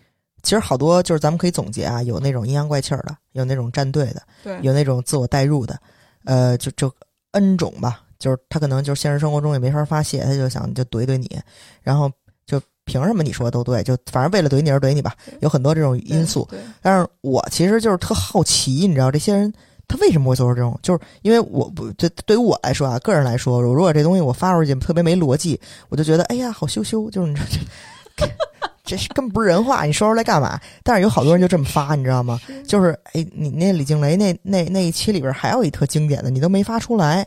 其实好多就是咱们可以总结啊，有那种阴阳怪气儿的，有那种站队的，对，有那种自我代入的，呃，就就 N 种吧，就是他可能就是现实生活中也没法发泄，他就想就怼怼你，然后就凭什么你说的都对，就反正为了怼你而怼你吧，有很多这种因素。但是我其实就是特好奇，你知道这些人他为什么会做出这种？就是因为我不对对于我来说啊，个人来说，如果这东西我发出去特别没逻辑，我就觉得哎呀好羞羞，就是你知道 这。这是根本不是人话，你说出来干嘛？但是有好多人就这么发，你知道吗？就是哎，你那李静蕾那那那一期里边还有一特经典的，你都没发出来。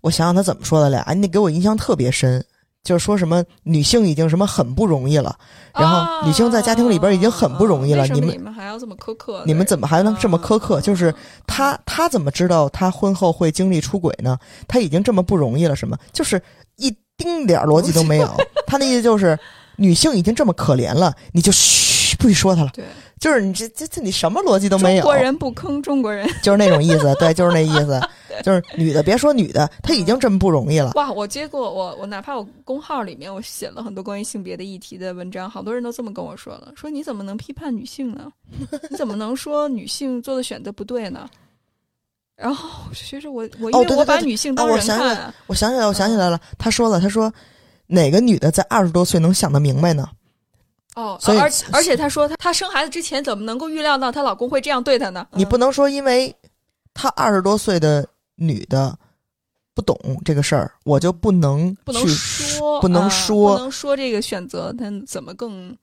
我想想他怎么说的俩，那给我印象特别深，就是说什么女性已经什么很不容易了，然后女性在家庭里边已经很不容易了，你们你们还要这么苛刻？你们怎么还能这么苛刻？啊就是他他怎么知道他婚后会经历出轨呢？他已经这么不容易了，什么？就是一丁点儿逻辑都没有。他那意思就是，女性已经这么可怜了，你就嘘，不许说她了。对，就是你这这这你什么逻辑都没有，中国人不坑中国人。就是那种意思。对，就是那意思，就是女的别说女的，她已经这么不容易了。哇，我接过我我哪怕我公号里面我写了很多关于性别的议题的文章，好多人都这么跟我说了，说你怎么能批判女性呢？你怎么能说女性做的选择不对呢？然后我就觉得我我因为我把女性当人看来我想起来，我想起来了，她说了，她说哪个女的在二十多岁能想得明白呢？哦，所以而而且她说她她生孩子之前怎么能够预料到她老公会这样对她呢？你不能说因为她二十多岁的女的不懂这个事儿，我就不能不能去说，不能啊说不能说这个选择，他怎么更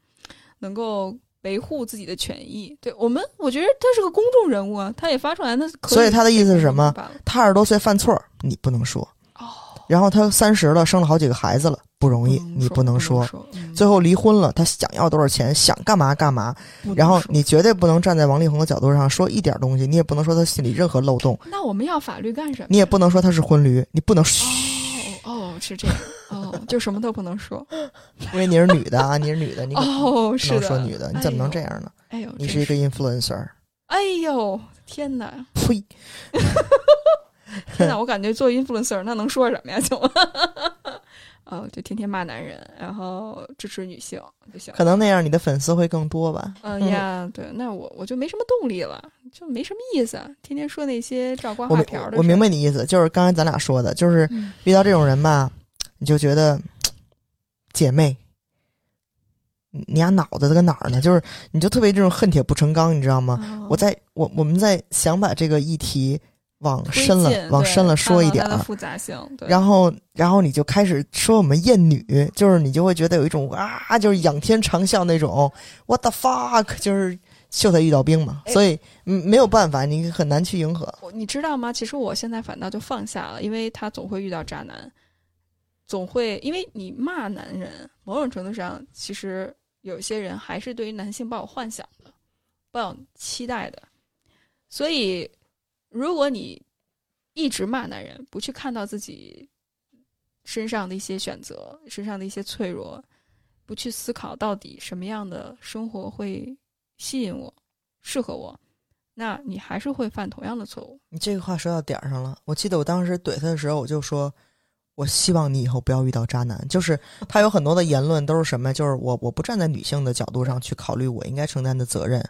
能够维护自己的权益？对我们，我觉得他是个公众人物啊，他也发出来，那所以他的意思是什么罢了她二十多岁犯错，你不能说。哦，然后他三十了，生了好几个孩子了，不容易，你不能说，最后离婚了，他想要多少钱，想干嘛干嘛。然后你绝对不能站在王力宏的角度上说一点东西，你也不能说他心里任何漏洞，那我们要法律干什么？你也不能说他是婚驴，你不能嘘，哦哦，是这样哦，就什么都不能说 因为你是女的啊，你是女的，你哦，不能说女的，你怎么能这样？呢？哎呦，你是一个 influencer，哎呦，天哪！呸！天哪，我感觉做 influencer 那能说什么呀？就，哦，就天天骂男人，然后支持女性就行。可能那样你的粉丝会更多吧。嗯呀，对，那我我就没什么动力了，就没什么意思，天天说那些照瓜我明画瓢的事儿。我明白你意思，就是刚才咱俩说的，就是嗯遇到这种人吧，你就觉得姐妹，你你俩脑子在哪儿呢？就是你就特别这种恨铁不成钢，你知道吗？哦我在我我们在想把这个议题往深了往深了说一点然后然后你就开始说我们厌女，就是你就会觉得有一种啊，就是仰天长啸那种 what the fuck，就是秀才遇到兵嘛，哎所以嗯没有办法，你很难去迎合。你知道吗？其实我现在反倒就放下了，因为他总会遇到渣男，总会因为你骂男人，某种程度上，其实有些人还是对于男性抱有幻想的，抱有期待的。所以，如果你一直骂男人，不去看到自己身上的一些选择，身上的一些脆弱，不去思考到底什么样的生活会吸引我、适合我，那你还是会犯同样的错误。你这个话说到点儿上了。我记得我当时怼他的时候，我就说，我希望你以后不要遇到渣男。就是他有很多的言论都是什么？就是我我不站在女性的角度上去考虑我应该承担的责任，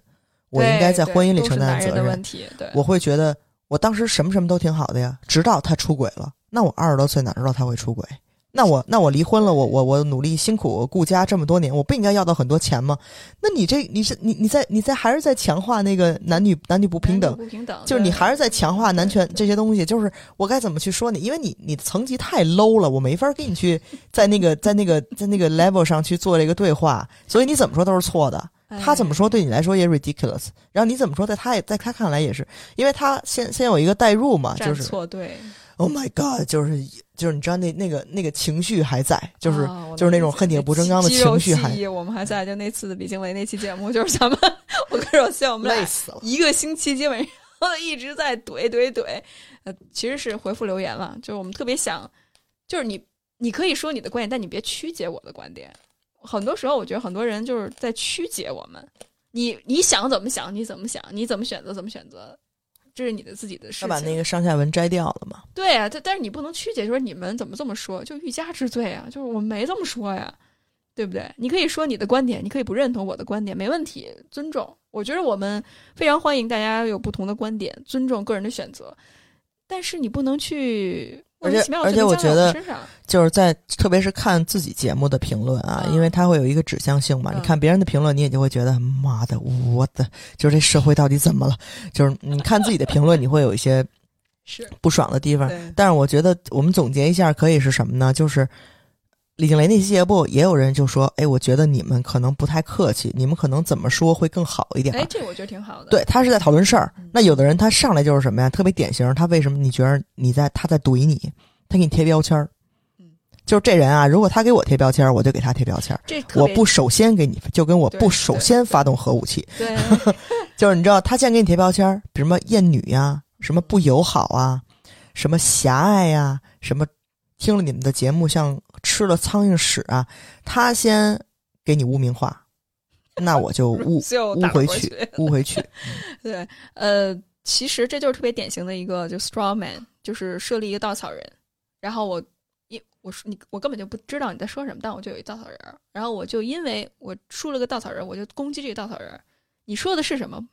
我应该在婚姻里承担责任。的问题。对，我会觉得我当时什么什么都挺好的呀，直到他出轨了。那我二十多岁哪知道他会出轨？那我那我离婚了，我我我努力辛苦顾家这么多年，我不应该要到很多钱吗？那你这你是你你在你在还是在强化那个男女男女不平等？不平等，就是你还是在强化男权这些东西，就是我该怎么去说你？因为你你的层级太 low 了，我没法跟你去 在那个在那个在那个 level 上去做这个对话，所以你怎么说都是错的。他怎么说对你来说也 ridiculous，然后你怎么说在他也在他看来也是，因为他先先有一个代入嘛，就是错队，Oh my God，就是就是你知道那那个那个情绪还在，就是、啊就是那种恨铁不成钢的情绪还我们还在，就那次的比经纬那期节目，就是咱们 我跟若曦，我们俩累死了。一个星期基本上一直在怼怼怼，呃，其实是回复留言了，就是我们特别想，就是你你可以说你的观点，但你别曲解我的观点。很多时候，我觉得很多人就是在曲解我们。你你想怎么想，你怎么想，你怎么选择怎么选择，这是你的自己的事情。他把那个上下文摘掉了嘛？对啊，但但是你不能曲解，说你们怎么这么说，就欲加之罪啊，就是我们没这么说呀，对不对？你可以说你的观点，你可以不认同我的观点，没问题，尊重。我觉得我们非常欢迎大家有不同的观点，尊重个人的选择，但是你不能去而且而且我觉得。就是在特别是看自己节目的评论啊，嗯因为它会有一个指向性嘛。嗯你看别人的评论，你也就会觉得妈的，我的就是这社会到底怎么了？就是你看自己的评论，你会有一些 是不爽的地方。但是我觉得我们总结一下，可以是什么呢？就是李静蕾那期节目，也有人就说：“哎，我觉得你们可能不太客气，你们可能怎么说会更好一点。”哎，这我觉得挺好的。对他是在讨论事儿嗯。那有的人他上来就是什么呀？特别典型，他为什么你觉得你在他在怼你？他给你贴标签儿嗯。就是这人啊，如果他给我贴标签儿，我就给他贴标签儿。这我不首先给你，就跟我不首先发动核武器。对，就是你知道，他先给你贴标签儿，比什么厌女呀、什么不友好啊，什么狭隘呀、什么听了你们的节目像吃了苍蝇屎啊，他先给你污名化，那我就污 就污回去，污回去。对，呃，其实这就是特别典型的一个就 straw man，就是设立一个稻草人，然后我一我说你我根本就不知道你在说什么，但我就有一稻草人儿，然后我就因为我树了个稻草人，我就攻击这个稻草人儿，你说的是什么？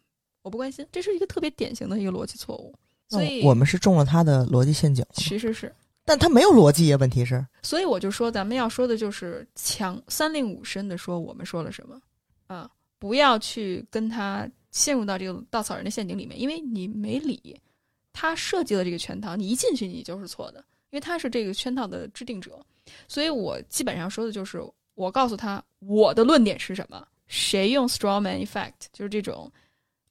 我不关心，这是一个特别典型的一个逻辑错误，那所以我们是中了他的逻辑陷阱，其实是。但他没有逻辑呀。问题是，所以我就说，咱们要说的就是强三令五申的说我们说了什么啊，不要去跟他陷入到这个稻草人的陷阱里面，因为你没理他设计了这个圈套，你一进去你就是错的，因为他是这个圈套的制定者。所以我基本上说的就是，我告诉他我的论点是什么，谁用 straw man effect，就是这种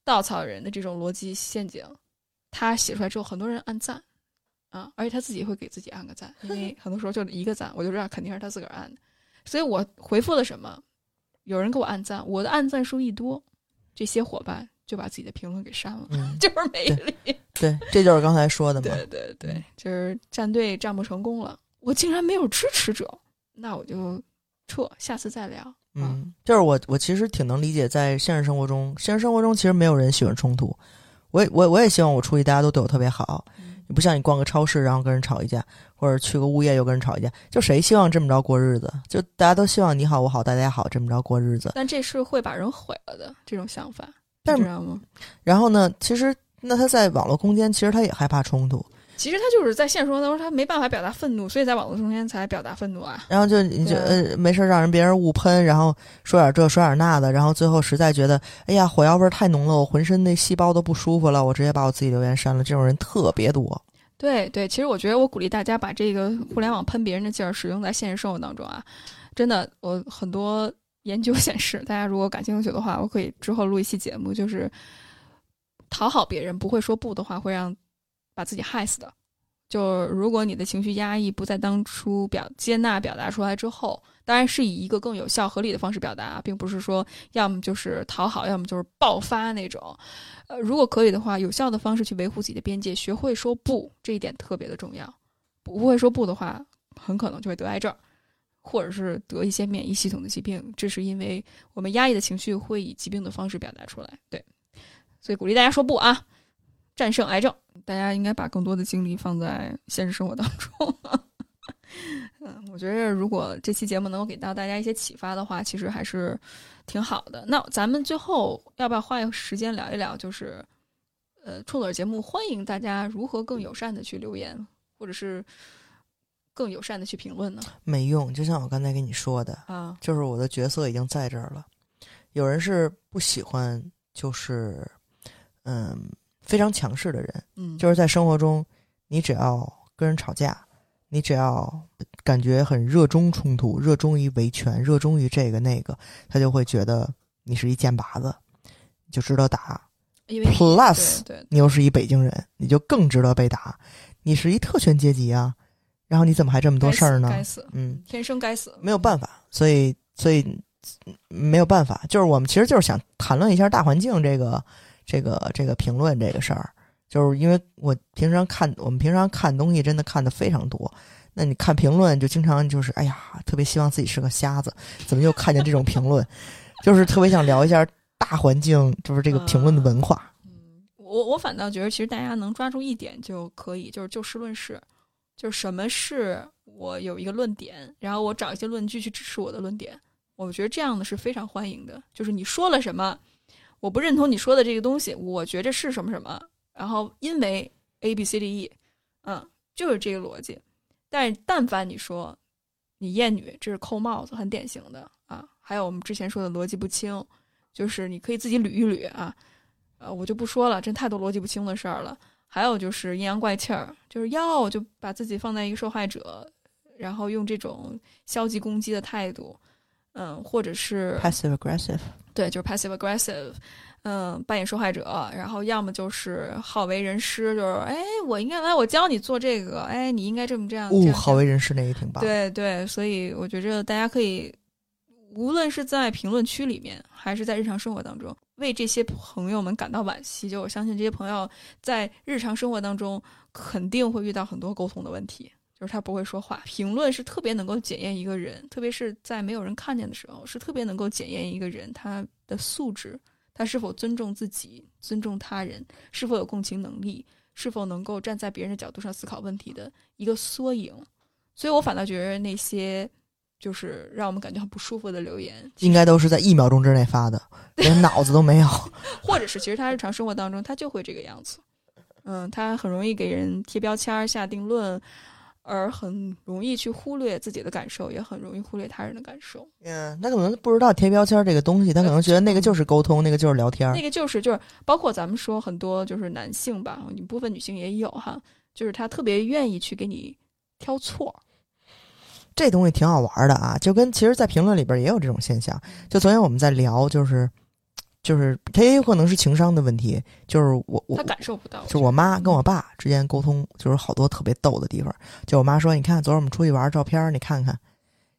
稻草人的这种逻辑陷阱，他写出来之后，很多人按赞。啊，而且他自己会给自己按个赞，因为 很多时候就一个赞，我就知道肯定是他自个儿按的。所以我回复了什么，有人给我按赞，我的按赞数一多，这些伙伴就把自己的评论给删了，嗯，就是没理。对，这就是刚才说的嘛。对对对，就是战队战不成功了，我竟然没有支持者，那我就撤，下次再聊。啊，嗯，就是我，我其实挺能理解，在现实生活中，现实生活中其实没有人喜欢冲突。我也，我我也希望我出去大家都对我特别好，嗯你不像你逛个超市然后跟人吵一架，或者去个物业又跟人吵一架，就谁希望这么着过日子？就大家都希望你好我好大家好这么着过日子。但这是会把人毁了的这种想法，但是你知道吗？然后呢，其实那他在网络空间其实他也害怕冲突，其实他就是在现实生活当中他没办法表达愤怒，所以在网络中间才表达愤怒啊。然后就你就啊呃没事儿让人别人误喷，然后说点这说点那的，然后最后实在觉得哎呀火药味儿太浓了，我浑身那细胞都不舒服了，我直接把我自己留言删了。这种人特别多。对对，其实我觉得我鼓励大家把这个互联网喷别人的劲儿使用在现实生活当中啊，真的，我很多研究 显示，大家如果感兴趣的话，我可以之后录一期节目，就是讨好别人不会说不的话，会让把自己害死的。就如果你的情绪压抑不在当初表接纳表达出来之后，当然是以一个更有效合理的方式表达，并不是说要么就是讨好，要么就是爆发那种。呃，如果可以的话，有效的方式去维护自己的边界，学会说不，这一点特别的重要。不会说不的话，很可能就会得癌症，或者是得一些免疫系统的疾病。这是因为我们压抑的情绪会以疾病的方式表达出来。对，所以鼓励大家说不啊，战胜癌症。大家应该把更多的精力放在现实生活当中。嗯，我觉得如果这期节目能够给到大家一些启发的话，其实还是挺好的。那咱们最后要不要花一个时间聊一聊，就是呃，冲嘴节目欢迎大家如何更友善的去留言，或者是更友善的去评论呢？没用，就像我刚才跟你说的，啊，就是我的角色已经在这儿了。有人是不喜欢，就是嗯非常强势的人，嗯，就是在生活中，你只要跟人吵架，你只要感觉很热衷冲突，热衷于维权，热衷于这个那个，他就会觉得你是一剑拔子，你就值得打。因为 Plus，你又是一北京人，你就更值得被打。你是一特权阶级啊，然后你怎么还这么多事儿呢？该死，嗯，天生该死，没有办法，所以所以嗯没有办法，就是我们其实就是想谈论一下大环境这个这个这个评论这个事儿，就是因为我平常看我们平常看东西真的看的非常多，那你看评论就经常就是哎呀，特别希望自己是个瞎子，怎么又看见这种评论，就是特别想聊一下大环境，就是这个评论的文化。我我反倒觉得，其实大家能抓住一点就可以，就是就事论事，就是什么是我有一个论点，然后我找一些论据去支持我的论点。我觉得这样的是非常欢迎的。就是你说了什么，我不认同你说的这个东西，我觉着是什么什么，然后因为 A B C D E，嗯，就是这个逻辑。但但凡你说你厌女，这是扣帽子，很典型的啊。还有我们之前说的逻辑不清，就是你可以自己捋一捋啊。呃，我就不说了，真太多逻辑不清的事儿了。还有就是阴阳怪气儿，就是要就把自己放在一个受害者，然后用这种消极攻击的态度，嗯，或者是 passive aggressive，对，就是 passive aggressive，嗯，扮演受害者，然后要么就是好为人师，就是哎，我应该来，我教你做这个，哎，你应该这么这样。这哦，好为人师那也挺棒。，对对，所以我觉着大家可以，无论是在评论区里面，还是在日常生活当中，为这些朋友们感到惋惜。就我相信这些朋友在日常生活当中肯定会遇到很多沟通的问题，就是他不会说话。评论是特别能够检验一个人，特别是在没有人看见的时候，是特别能够检验一个人他的素质，他是否尊重自己、尊重他人，是否有共情能力，是否能够站在别人的角度上思考问题的一个缩影。所以我反倒觉得那些就是让我们感觉很不舒服的留言，应该都是在一秒钟之内发的，连脑子都没有。或者是其实他日常生活当中他就会这个样子，嗯，他很容易给人贴标签、下定论，而很容易去忽略自己的感受，也很容易忽略他人的感受。嗯，他可能不知道贴标签这个东西，他可能觉得那个就是沟通，那个就是聊天儿那。个就是就是包括咱们说很多就是男性吧，你部分女性也有哈，就是他特别愿意去给你挑错，这东西挺好玩的啊，就跟其实，在评论里边也有这种现象。就昨天我们在聊，就是就是他也有可能是情商的问题，就是我我他感受不到。就我妈跟我爸之间沟通，就是好多特别逗的地方。就我妈说：“你看，昨儿我们出去玩，照片儿你看看。”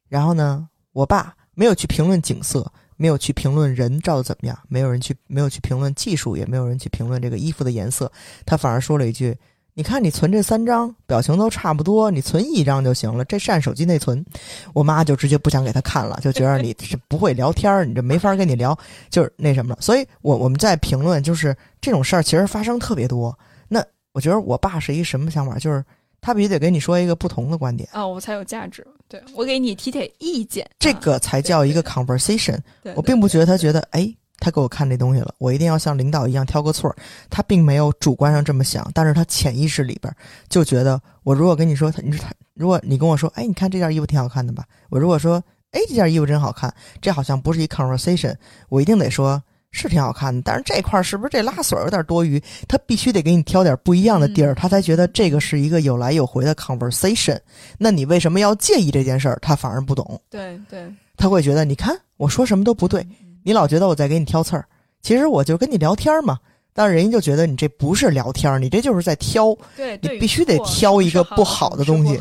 然后呢，我爸没有去评论景色，没有去评论人照的怎么样，没有人去没有去评论技术，也没有人去评论这个衣服的颜色，他反而说了一句：“你看你存这三张，表情都差不多，你存一张就行了，这是按手机内存。”我妈就直接不想给他看了，就觉得你 是不会聊天儿，你这没法跟你聊，就是那什么了。所以我我们在评论，就是这种事儿其实发生特别多。那我觉得我爸是一什么想法？就是他必须得给你说一个不同的观点，啊，我才有价值。对我给你提点意见，这啊个才叫一个 conversation。我并不觉得他觉得，哎，他给我看这东西了，我一定要像领导一样挑个错儿。他并没有主观上这么想，但是他潜意识里边就觉得，我如果跟你说，他你说他，如果你跟我说，哎，你看这件衣服挺好看的吧？我如果说，哎，这件衣服真好看，这好像不是一 conversation，我一定得说。是挺好看的，但是这块儿是不是这拉锁有点多余？他必须得给你挑点不一样的地儿，他才觉得这个是一个有来有回的 conversation。那你为什么要介意这件事儿？他反而不懂。对对，他会觉得你看我说什么都不对，你老觉得我在给你挑刺儿，其实我就跟你聊天嘛。但是人家就觉得你这不是聊天，你这就是在挑。对，你必须得挑一个不好的东西。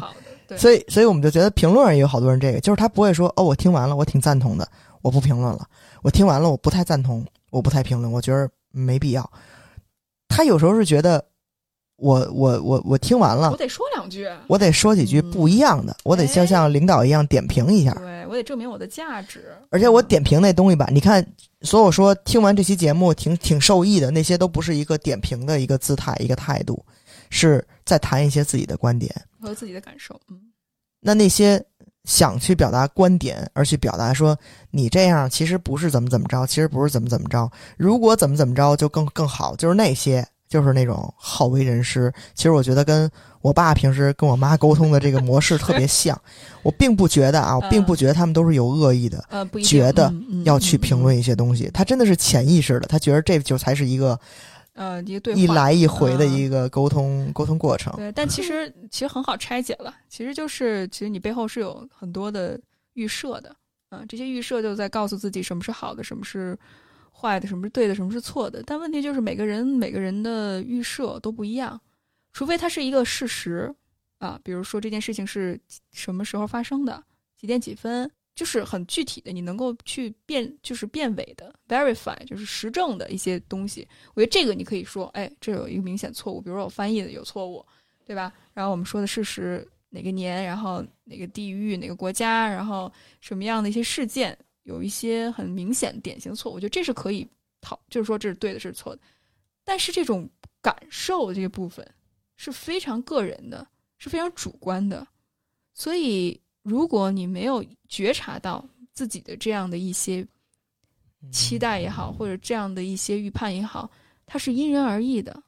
所以，所以我们就觉得评论上也有好多人这个，就是他不会说哦，我听完了，我挺赞同的，我不评论了。我听完了，我不太赞同。我不太评论，我觉得没必要。他有时候是觉得，我我我我听完了，我得说两句，我得说几句不一样的，我得像像领导一样点评一下，对我得证明我的价值。而且我点评那东西吧，你看，所有说听完这期节目挺挺受益的那些，都不是一个点评的一个姿态一个态度，是在谈一些自己的观点和自己的感受。嗯，那那些。想去表达观点，而去表达说你这样其实不是怎么怎么着，其实不是怎么怎么着。如果怎么怎么着就更更好，就是那些就是那种好为人师。其实我觉得跟我爸平时跟我妈沟通的这个模式特别像。我并不觉得啊，我并不觉得他们都是有恶意的，呃，不觉得要去评论一些东西。他真的是潜意识的，他觉得这就才是一个。呃，一个对一来一回的一个沟通沟通过程。对，但其 实其实很好拆解了，其实就是其实你背后是有很多的预设的，啊，这些预设就在告诉自己什么是好的，什么是坏的，什么是对的，什么是错的。但问题就是每个人每个人的预设都不一样，除非它是一个事实啊，比如说这件事情是什么时候发生的，几点几分。就是很具体的，你能够去辨，就是辨伪的 verify，就是实证的一些东西。我觉得这个你可以说，哎，这有一个明显错误，比如说我翻译的有错误，对吧？然后我们说的事实哪个年，然后哪个地域，哪个国家，然后什么样的一些事件，有一些很明显典型错误，我觉得这是可以讨，就是说这是对的，这是错的。但是这种感受这个部分是非常个人的，是非常主观的，所以。如果你没有觉察到自己的这样的一些期待也好，或者这样的一些预判也好，它是因人而异的，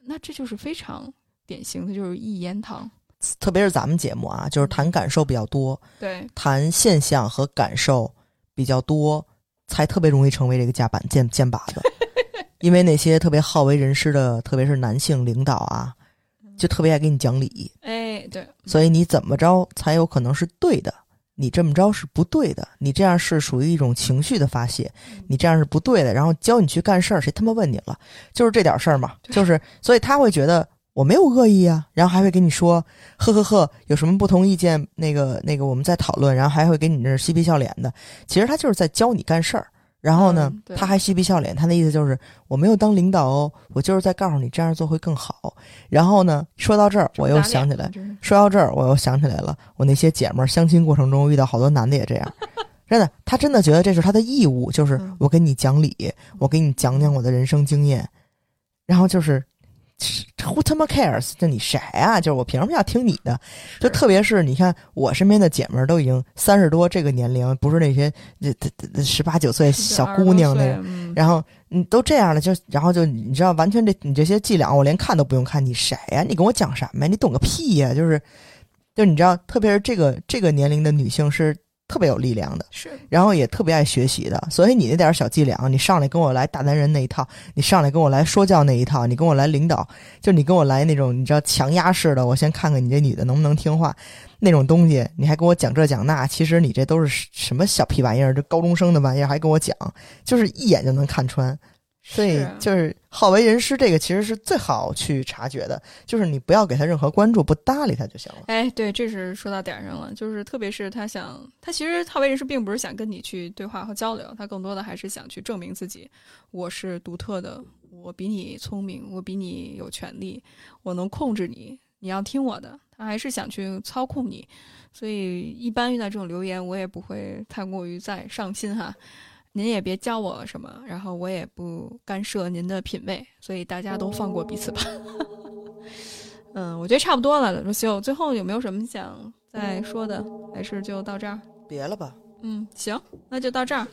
那这就是非常典型的，就是一言堂。特别是咱们节目啊，就是谈感受比较多，对，谈现象和感受比较多，才特别容易成为这个架板箭箭靶子。因为那些特别好为人师的，特别是男性领导啊。就特别爱给你讲理，哎，对，所以你怎么着才有可能是对的？你这么着是不对的，你这样是属于一种情绪的发泄，你这样是不对的。然后教你去干事儿，谁他妈问你了？就是这点事儿嘛，就是，所以他会觉得我没有恶意啊，然后还会跟你说，呵呵呵，有什么不同意见？那个那个，我们再讨论，然后还会给你那嬉皮笑脸的。其实他就是在教你干事儿。然后呢，他还嬉皮笑脸，他的意思就是我没有当领导哦，我就是在告诉你这样做会更好。然后呢，说到这儿，我又想起来，说到这儿，我又想起来了，我那些姐们儿相亲过程中遇到好多男的也这样，真的，他真的觉得这是他的义务，就是我跟你讲理，我给你讲讲我的人生经验，然后就是。Who 他妈 cares？就你谁啊？就是我凭什么要听你的？就特别是你看我身边的姐们儿都已经三十多这个年龄，不是那些这十八九岁小姑娘那种。然后你都这样了，就然后就你知道，完全这你这些伎俩我连看都不用看。你谁呀？你跟我讲什么呀？你懂个屁呀！就是，就你知道，特别是这个这个年龄的女性是。特别有力量的，是，然后也特别爱学习的，所以你那点小伎俩，你上来跟我来大男人那一套，你上来跟我来说教那一套，你跟我来领导，就你跟我来那种你知道强压式的，我先看看你这女的能不能听话，那种东西，你还跟我讲这讲那，其实你这都是什么小屁玩意儿，这高中生的玩意儿还跟我讲，就是一眼就能看穿。所以就是好为人师，这个其实是最好去察觉的，就是你不要给他任何关注，不搭理他就行了。哎，对，这是说到点上了。就是特别是他想，他其实好为人师并不是想跟你去对话和交流，他更多的还是想去证明自己，我是独特的，我比你聪明，我比你有权利，我能控制你，你要听我的。他还是想去操控你，所以一般遇到这种留言，我也不会太过于再上心哈。您也别教我什么，然后我也不干涉您的品味，所以大家都放过彼此吧。嗯，我觉得差不多了，罗秀。最后有没有什么想再说的？还是就到这儿？别了吧。嗯，行，那就到这儿。